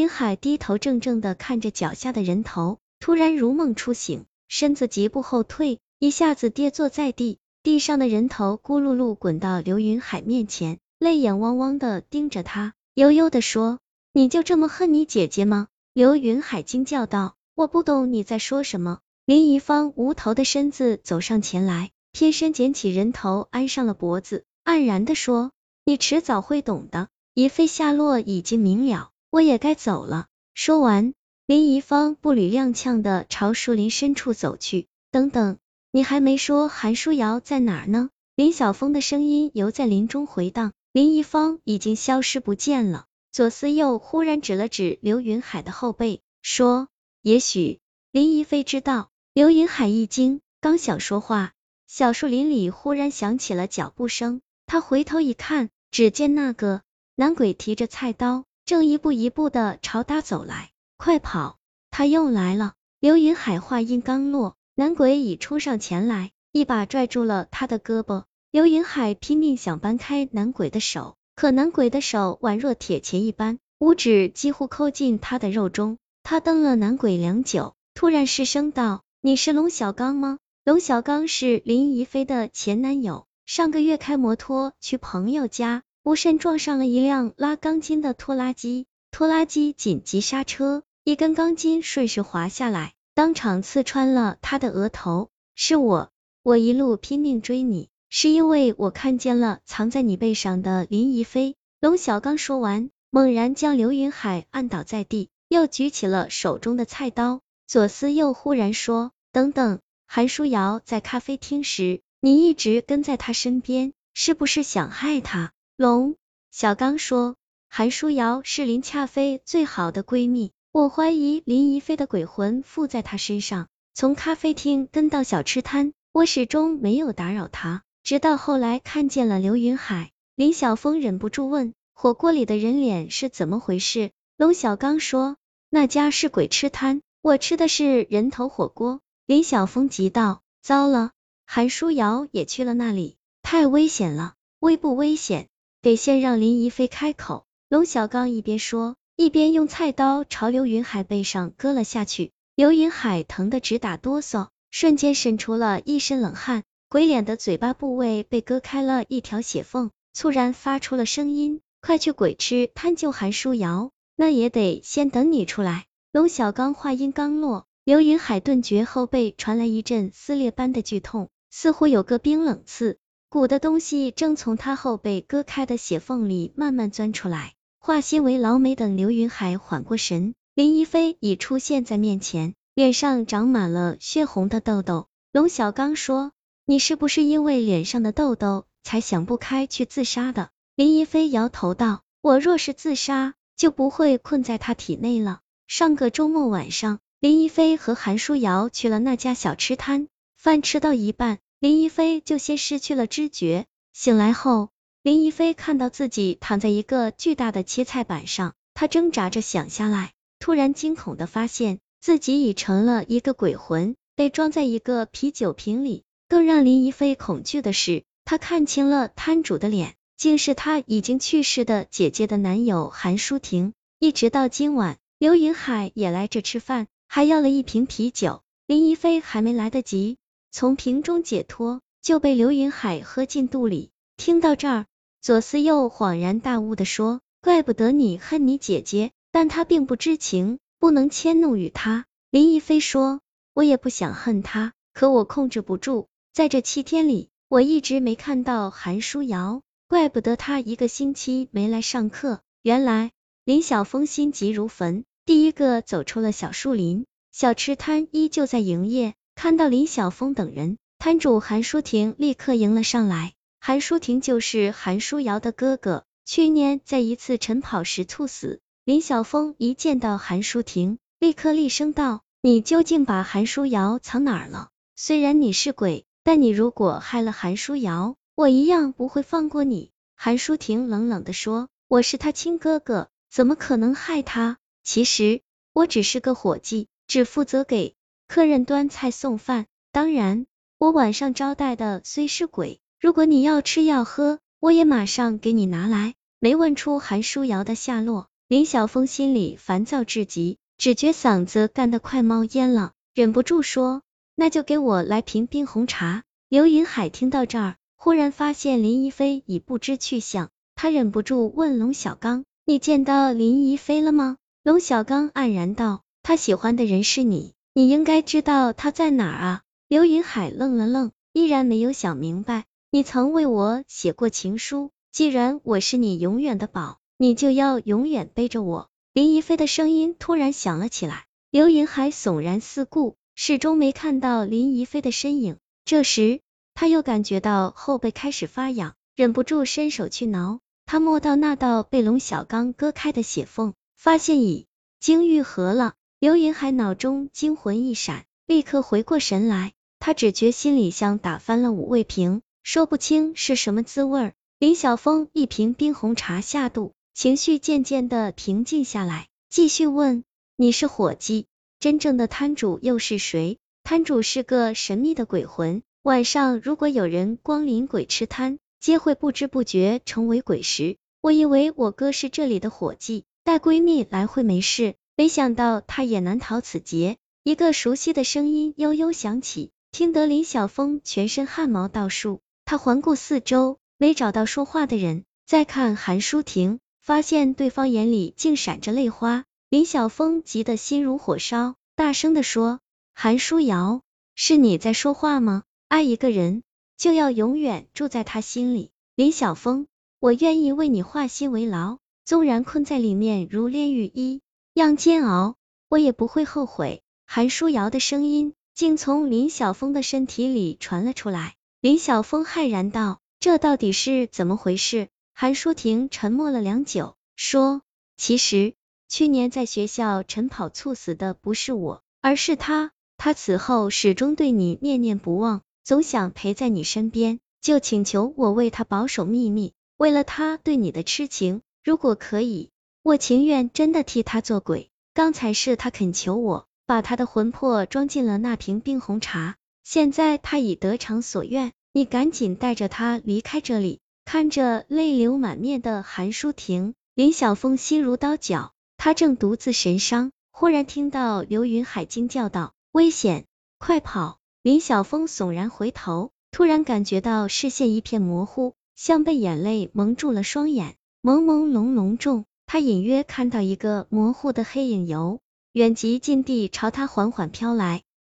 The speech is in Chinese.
云海低头怔怔的看着脚下的人头，突然如梦初醒，身子疾步后退，一下子跌坐在地。地上的人头咕噜噜滚到刘云海面前，泪眼汪汪的盯着他，悠悠的说：“你就这么恨你姐姐吗？”刘云海惊叫道：“我不懂你在说什么。”林怡芳无头的身子走上前来，偏身捡起人头安上了脖子，黯然的说：“你迟早会懂的，一飞下落已经明了，我也该走了。”说完，林怡芳步履踉跄的朝树林深处走去。等等。你还没说韩书瑶在哪儿呢？林晓峰的声音犹在林中回荡。林一芳已经消失不见了。左思右忽然指了指刘云海的后背，说：“也许林一飞知道。”刘云海一惊，刚想说话，小树林里忽然响起了脚步声。他回头一看，只见那个男鬼提着菜刀，正一步一步的朝他走来。快跑！他又来了。刘云海话音刚落。男鬼已冲上前来，一把拽住了他的胳膊。刘云海拼命想掰开男鬼的手，可男鬼的手宛若铁钳一般，五指几乎抠进他的肉中。他瞪了男鬼良久，突然失声道：“你是龙小刚吗？”龙小刚是林怡飞的前男友，上个月开摩托去朋友家，不慎撞上了一辆拉钢筋的拖拉机，拖拉机紧急刹车，一根钢筋顺势滑下来。当场刺穿了他的额头。是我，我一路拼命追你，是因为我看见了藏在你背上的林怡飞。龙小刚说完，猛然将刘云海按倒在地，又举起了手中的菜刀。左思右忽然说：“等等，韩书瑶在咖啡厅时，你一直跟在他身边，是不是想害他？”龙小刚说：“韩书瑶是林恰飞最好的闺蜜。”我怀疑林怡飞的鬼魂附在她身上，从咖啡厅跟到小吃摊，我始终没有打扰她，直到后来看见了刘云海。林晓峰忍不住问：火锅里的人脸是怎么回事？龙小刚说：那家是鬼吃摊，我吃的是人头火锅。林晓峰急道：糟了，韩书瑶也去了那里，太危险了。危不危险？得先让林怡飞开口。龙小刚一边说。一边用菜刀朝刘云海背上割了下去，刘云海疼得直打哆嗦，瞬间渗出了一身冷汗。鬼脸的嘴巴部位被割开了一条血缝，猝然发出了声音：“快去鬼吃摊救韩书瑶，那也得先等你出来。”龙小刚话音刚落，刘云海顿觉后背传来一阵撕裂般的剧痛，似乎有个冰冷刺骨的东西正从他后背割开的血缝里慢慢钻出来。化心为老美等刘云海缓过神，林一飞已出现在面前，脸上长满了血红的痘痘。龙小刚说：“你是不是因为脸上的痘痘才想不开去自杀的？”林一飞摇头道：“我若是自杀，就不会困在他体内了。”上个周末晚上，林一飞和韩书瑶去了那家小吃摊，饭吃到一半，林一飞就先失去了知觉，醒来后。林一飞看到自己躺在一个巨大的切菜板上，他挣扎着想下来，突然惊恐的发现自己已成了一个鬼魂，被装在一个啤酒瓶里。更让林一飞恐惧的是，他看清了摊主的脸，竟是他已经去世的姐姐的男友韩舒婷。一直到今晚，刘云海也来这吃饭，还要了一瓶啤酒。林一飞还没来得及从瓶中解脱，就被刘云海喝进肚里。听到这儿。左思右恍然大悟的说：“怪不得你恨你姐姐，但她并不知情，不能迁怒于她。”林亦飞说：“我也不想恨她，可我控制不住。在这七天里，我一直没看到韩书瑶，怪不得她一个星期没来上课。”原来林晓峰心急如焚，第一个走出了小树林。小吃摊依旧在营业，看到林晓峰等人，摊主韩淑婷立刻迎了上来。韩舒婷就是韩书瑶的哥哥，去年在一次晨跑时猝死。林晓峰一见到韩舒婷，立刻厉声道：“你究竟把韩书瑶藏哪儿了？虽然你是鬼，但你如果害了韩书瑶，我一样不会放过你。”韩舒婷冷冷的说：“我是他亲哥哥，怎么可能害他？其实我只是个伙计，只负责给客人端菜送饭。当然，我晚上招待的虽是鬼。”如果你要吃要喝，我也马上给你拿来。没问出韩书瑶的下落，林晓峰心里烦躁至极，只觉嗓子干得快冒烟了，忍不住说：“那就给我来瓶冰红茶。”刘云海听到这儿，忽然发现林一飞已不知去向，他忍不住问龙小刚：“你见到林一飞了吗？”龙小刚黯然道：“他喜欢的人是你，你应该知道他在哪儿啊。”刘云海愣了愣，依然没有想明白。你曾为我写过情书，既然我是你永远的宝，你就要永远背着我。林一飞的声音突然响了起来，刘云海悚然四顾，始终没看到林一飞的身影。这时，他又感觉到后背开始发痒，忍不住伸手去挠。他摸到那道被龙小刚割开的血缝，发现已经愈合了。刘云海脑中惊魂一闪，立刻回过神来，他只觉心里像打翻了五味瓶。说不清是什么滋味。林晓峰一瓶冰红茶下肚，情绪渐渐的平静下来，继续问：“你是伙计，真正的摊主又是谁？”摊主是个神秘的鬼魂，晚上如果有人光临鬼吃摊，皆会不知不觉成为鬼食。我以为我哥是这里的伙计，带闺蜜来会没事，没想到他也难逃此劫。一个熟悉的声音悠悠响起，听得林晓峰全身汗毛倒竖。他环顾四周，没找到说话的人，再看韩舒婷，发现对方眼里竟闪着泪花。林晓峰急得心如火烧，大声的说：“韩舒瑶，是你在说话吗？爱一个人，就要永远住在他心里。林晓峰，我愿意为你化心为牢，纵然困在里面如炼狱一样煎熬，我也不会后悔。”韩舒瑶的声音竟从林晓峰的身体里传了出来。林晓峰骇然道：“这到底是怎么回事？”韩舒婷沉默了良久，说：“其实去年在学校晨跑猝死的不是我，而是他。他此后始终对你念念不忘，总想陪在你身边，就请求我为他保守秘密。为了他对你的痴情，如果可以，我情愿真的替他做鬼。刚才是他恳求我，把他的魂魄装进了那瓶冰红茶。”现在他已得偿所愿，你赶紧带着他离开这里。看着泪流满面的韩舒婷，林晓峰心如刀绞。他正独自神伤，忽然听到刘云海惊叫道：“危险，快跑！”林晓峰悚然回头，突然感觉到视线一片模糊，像被眼泪蒙住了双眼，朦朦胧胧中，他隐约看到一个模糊的黑影由远及近地朝他缓缓飘来。